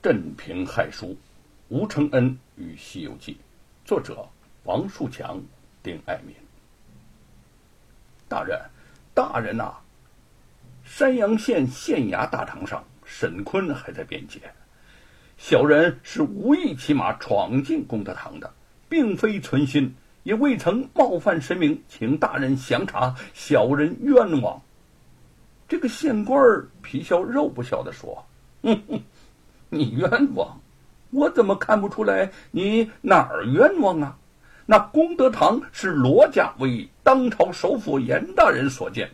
镇平害书，吴承恩与《西游记》，作者王树强、丁爱民。大人，大人呐！山阳县县衙大堂上，沈坤还在辩解：小人是无意骑马闯进功德堂的，并非存心，也未曾冒犯神明，请大人详查，小人冤枉。这个县官皮笑肉不笑的说：“哼哼。”你冤枉，我怎么看不出来你哪儿冤枉啊？那功德堂是罗家为当朝首辅严大人所建，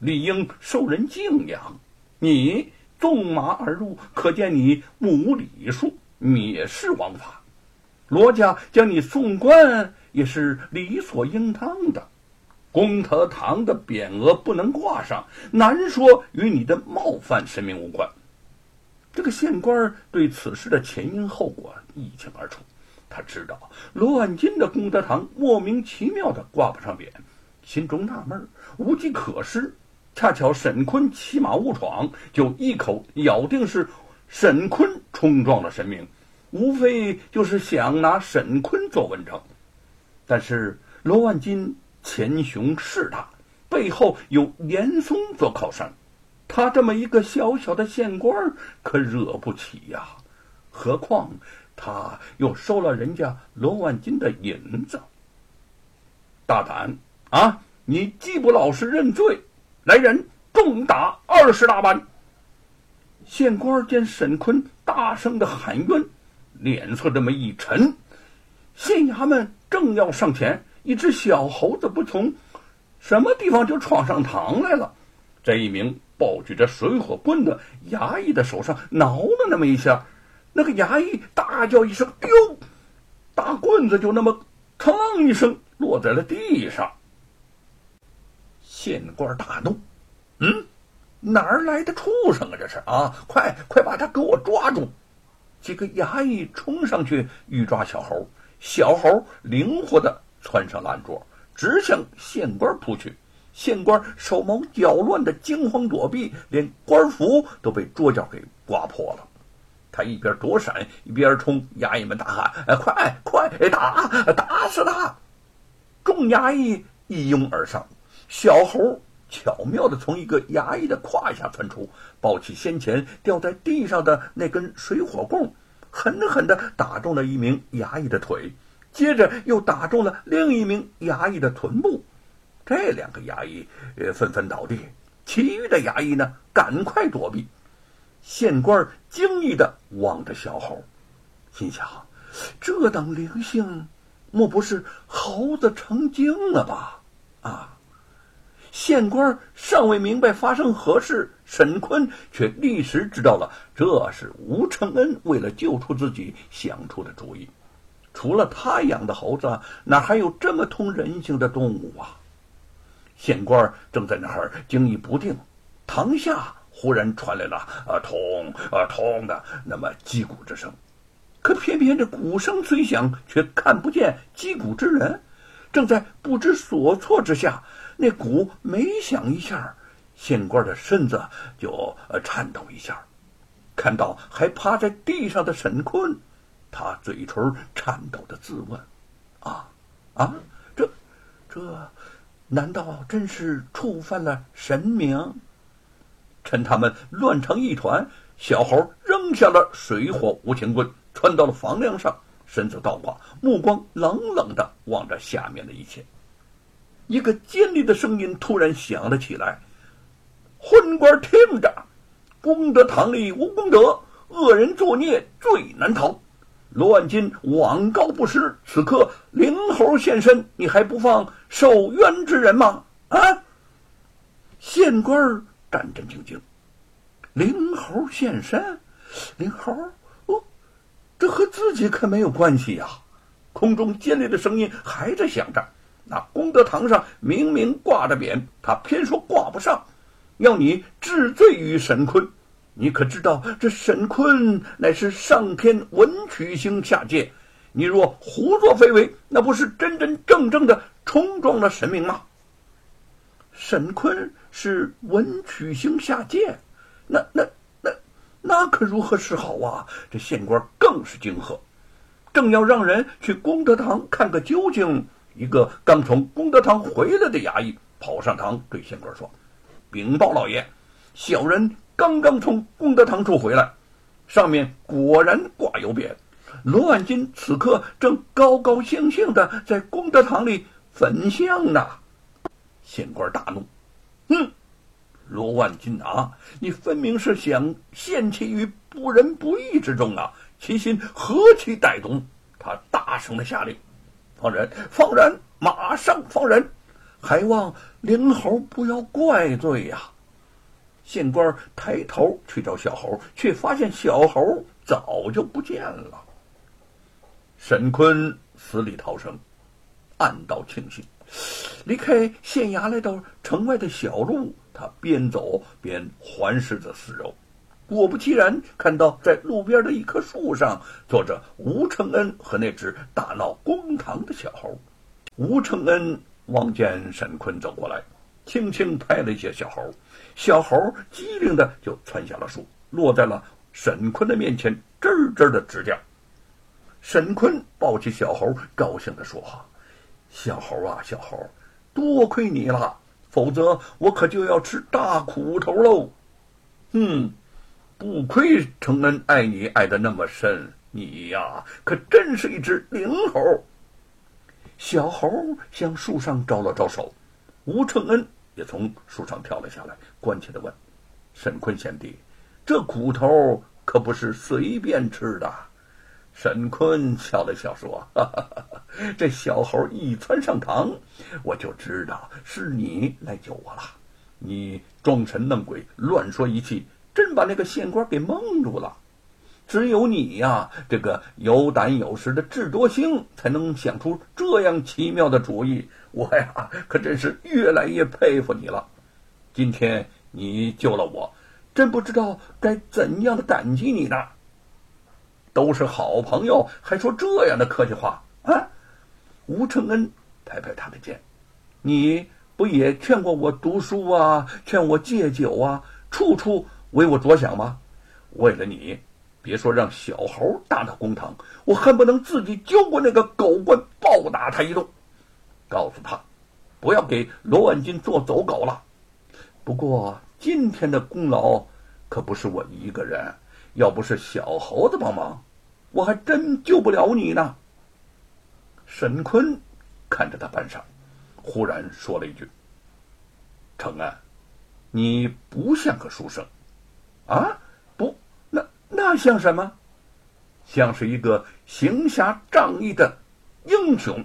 理应受人敬仰。你纵马而入，可见你无礼数，蔑视王法。罗家将你送官也是理所应当的。功德堂的匾额不能挂上，难说与你的冒犯神明无关。这个县官对此事的前因后果一清二楚，他知道罗万金的功德堂莫名其妙的挂不上匾，心中纳闷无计可施。恰巧沈坤骑马误闯，就一口咬定是沈坤冲撞了神明，无非就是想拿沈坤做文章。但是罗万金前雄势大，背后有严嵩做靠山。他这么一个小小的县官，可惹不起呀！何况他又收了人家罗万金的银子。大胆啊！你既不老实认罪，来人，重打二十大板！县官见沈坤大声的喊冤，脸色这么一沉。县衙门正要上前，一只小猴子不从什么地方就闯上堂来了。这一名。抱举着水火棍的衙役的手上挠了那么一下，那个衙役大叫一声：“哎呦！”大棍子就那么“嘡”一声落在了地上。县官大怒：“嗯，哪儿来的畜生啊？这是啊！快快把他给我抓住！”几个衙役冲上去欲抓小猴，小猴灵活的窜上烂桌，直向县官扑去。县官手忙脚乱的惊慌躲避，连官服都被桌角给刮破了。他一边躲闪，一边冲衙役们大喊：“哎，快快打，打死他！”众衙役一拥而上，小猴巧妙的从一个衙役的胯下窜出，抱起先前掉在地上的那根水火棍，狠狠的打中了一名衙役的腿，接着又打中了另一名衙役的臀部。这两个衙役呃纷纷倒地，其余的衙役呢赶快躲避。县官惊异的望着小猴，心想：这等灵性，莫不是猴子成精了吧？啊！县官尚未明白发生何事，沈坤却立时知道了，这是吴承恩为了救出自己想出的主意。除了他养的猴子，哪还有这么通人性的动物啊？县官正在那儿惊疑不定，堂下忽然传来了“啊通啊通”的那么击鼓之声，可偏偏这鼓声虽响，却看不见击鼓之人。正在不知所措之下，那鼓每响一下，县官的身子就颤抖一下。看到还趴在地上的沈坤，他嘴唇颤抖的自问：“啊啊，这这。”难道真是触犯了神明？趁他们乱成一团，小猴扔下了水火无情棍，窜到了房梁上，身子倒挂，目光冷冷的望着下面的一切。一个尖利的声音突然响了起来：“昏官听着，功德堂里无功德，恶人作孽最难逃。”罗万金枉告不实，此刻灵猴现身，你还不放受冤之人吗？啊！县官战战兢兢。灵猴现身，灵猴哦，这和自己可没有关系呀！空中尖利的声音还在响着。那功德堂上明明挂着匾，他偏说挂不上，要你治罪于神坤。你可知道，这沈坤乃是上天文曲星下界，你若胡作非为，那不是真真正正的冲撞了神明吗？沈坤是文曲星下界，那那那那可如何是好啊？这县官更是惊愕，正要让人去功德堂看个究竟，一个刚从功德堂回来的衙役跑上堂对县官说：“禀报老爷，小人刚刚从功德堂处回来，上面果然挂有匾。罗万金此刻正高高兴兴的在功德堂里焚香呢。”县官大怒：“哼！”罗万金啊，你分明是想陷其于不仁不义之中啊！其心何其歹毒！他大声的下令：“放人，放人，马上放人！还望灵猴不要怪罪呀！”县官抬头去找小猴，却发现小猴早就不见了。沈坤死里逃生，暗道庆幸。离开县衙，来到城外的小路。他边走边环视着四周，果不其然，看到在路边的一棵树上坐着吴承恩和那只大闹公堂的小猴。吴承恩望见沈坤走过来，轻轻拍了一下小猴，小猴机灵的就窜下了树，落在了沈坤的面前，吱吱的直叫。沈坤抱起小猴，高兴的说：“小猴啊，小猴，多亏你了。”否则我可就要吃大苦头喽！嗯，不亏承恩爱你爱的那么深，你呀可真是一只灵猴。小猴向树上招了招手，吴承恩也从树上跳了下来，关切的问：“沈坤贤弟，这苦头可不是随便吃的？”沈坤笑了笑说：“哈哈哈这小猴一窜上堂，我就知道是你来救我了。你装神弄鬼，乱说一气，真把那个县官给蒙住了。只有你呀，这个有胆有识的智多星，才能想出这样奇妙的主意。我呀，可真是越来越佩服你了。今天你救了我，真不知道该怎样的感激你呢。”都是好朋友，还说这样的客气话啊！吴承恩拍拍他的肩：“你不也劝过我读书啊，劝我戒酒啊，处处为我着想吗？为了你，别说让小猴大闹公堂，我恨不能自己揪过那个狗官，暴打他一顿，告诉他不要给罗万金做走狗了。不过今天的功劳可不是我一个人，要不是小猴子帮忙。”我还真救不了你呢。沈坤看着他半晌，忽然说了一句：“承安，你不像个书生，啊？那像什么？像是一个行侠仗义的英雄。”